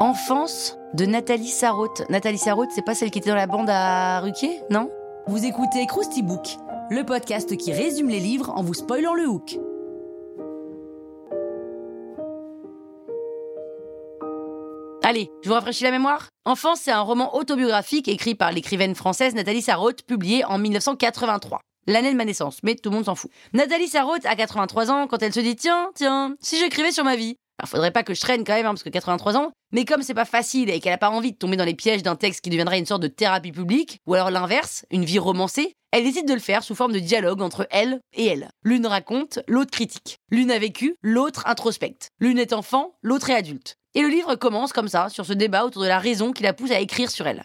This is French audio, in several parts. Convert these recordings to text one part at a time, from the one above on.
Enfance de Nathalie Sarraute. Nathalie Sarraute, c'est pas celle qui était dans la bande à Ruquier, non? Vous écoutez Krusty Book, le podcast qui résume les livres en vous spoilant le hook. Allez, je vous rafraîchis la mémoire Enfance, c'est un roman autobiographique écrit par l'écrivaine française Nathalie Sarraute, publié en 1983 l'année de ma naissance, mais tout le monde s'en fout. Nathalie Sarraute a 83 ans quand elle se dit tiens, tiens, si j'écrivais sur ma vie. Alors faudrait pas que je traîne quand même, hein, parce que 83 ans, mais comme c'est pas facile et qu'elle a pas envie de tomber dans les pièges d'un texte qui deviendrait une sorte de thérapie publique, ou alors l'inverse, une vie romancée, elle décide de le faire sous forme de dialogue entre elle et elle. L'une raconte, l'autre critique. L'une a vécu, l'autre introspecte. L'une est enfant, l'autre est adulte. Et le livre commence comme ça, sur ce débat autour de la raison qui la pousse à écrire sur elle.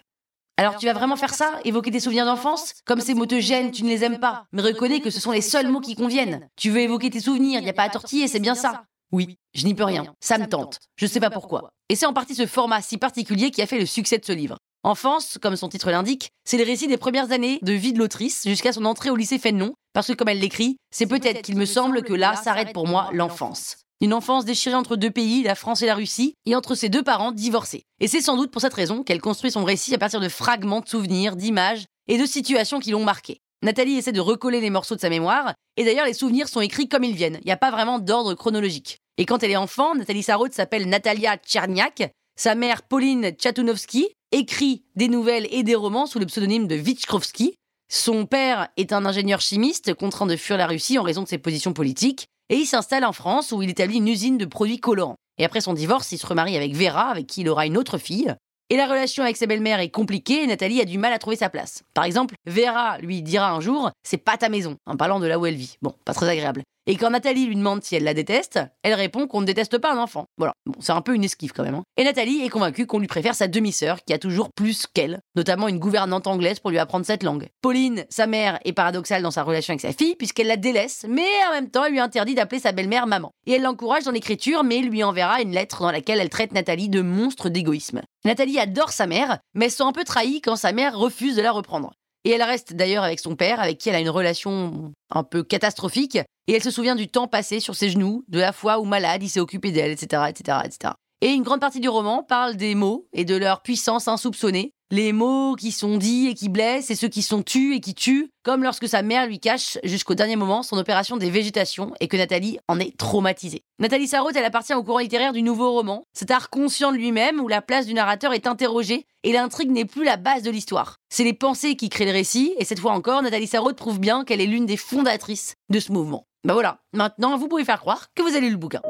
Alors tu vas vraiment faire ça Évoquer tes souvenirs d'enfance Comme ces mots te gênent, tu ne les aimes pas. Mais reconnais que ce sont les seuls mots qui conviennent. Tu veux évoquer tes souvenirs, il n'y a pas à tortiller, c'est bien ça. Oui, je n'y peux rien. Ça me tente. Je sais pas pourquoi. Et c'est en partie ce format si particulier qui a fait le succès de ce livre. Enfance, comme son titre l'indique, c'est le récit des premières années de vie de l'autrice jusqu'à son entrée au lycée Fénelon, parce que comme elle l'écrit, c'est peut-être qu'il me semble que là s'arrête pour moi l'enfance. Une enfance déchirée entre deux pays, la France et la Russie, et entre ses deux parents divorcés. Et c'est sans doute pour cette raison qu'elle construit son récit à partir de fragments de souvenirs, d'images et de situations qui l'ont marqué. Nathalie essaie de recoller les morceaux de sa mémoire, et d'ailleurs les souvenirs sont écrits comme ils viennent, il n'y a pas vraiment d'ordre chronologique. Et quand elle est enfant, Nathalie Sarraute s'appelle Natalia Tcherniak, sa mère Pauline Tchatunovsky écrit des nouvelles et des romans sous le pseudonyme de Vichkrovsky. Son père est un ingénieur chimiste contraint de fuir la Russie en raison de ses positions politiques, et il s'installe en France où il établit une usine de produits colorants. Et après son divorce, il se remarie avec Vera, avec qui il aura une autre fille. Et la relation avec sa belle-mère est compliquée et Nathalie a du mal à trouver sa place. Par exemple, Vera lui dira un jour C'est pas ta maison, en parlant de là où elle vit. Bon, pas très agréable. Et quand Nathalie lui demande si elle la déteste, elle répond qu'on ne déteste pas un enfant. Voilà, c'est un peu une esquive quand même. Hein. Et Nathalie est convaincue qu'on lui préfère sa demi-sœur, qui a toujours plus qu'elle, notamment une gouvernante anglaise pour lui apprendre cette langue. Pauline, sa mère, est paradoxale dans sa relation avec sa fille, puisqu'elle la délaisse, mais en même temps, elle lui interdit d'appeler sa belle-mère maman. Et elle l'encourage dans l'écriture, mais lui enverra une lettre dans laquelle elle traite Nathalie de monstre d'égoïsme. Nathalie adore sa mère, mais elle se sent un peu trahie quand sa mère refuse de la reprendre. Et elle reste d'ailleurs avec son père, avec qui elle a une relation un peu catastrophique, et elle se souvient du temps passé sur ses genoux, de la fois où malade il s'est occupé d'elle, etc., etc., etc. Et une grande partie du roman parle des mots et de leur puissance insoupçonnée, les mots qui sont dits et qui blessent et ceux qui sont tus et qui tuent, comme lorsque sa mère lui cache jusqu'au dernier moment son opération des végétations et que Nathalie en est traumatisée. Nathalie Sarraute, elle appartient au courant littéraire du nouveau roman, cet art conscient de lui-même où la place du narrateur est interrogée et l'intrigue n'est plus la base de l'histoire. C'est les pensées qui créent le récit et cette fois encore, Nathalie Sarraute prouve bien qu'elle est l'une des fondatrices de ce mouvement. Bah voilà, maintenant vous pouvez faire croire que vous avez lu le bouquin.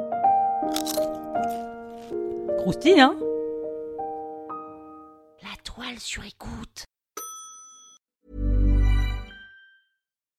Croustille, hein? Sur écoute.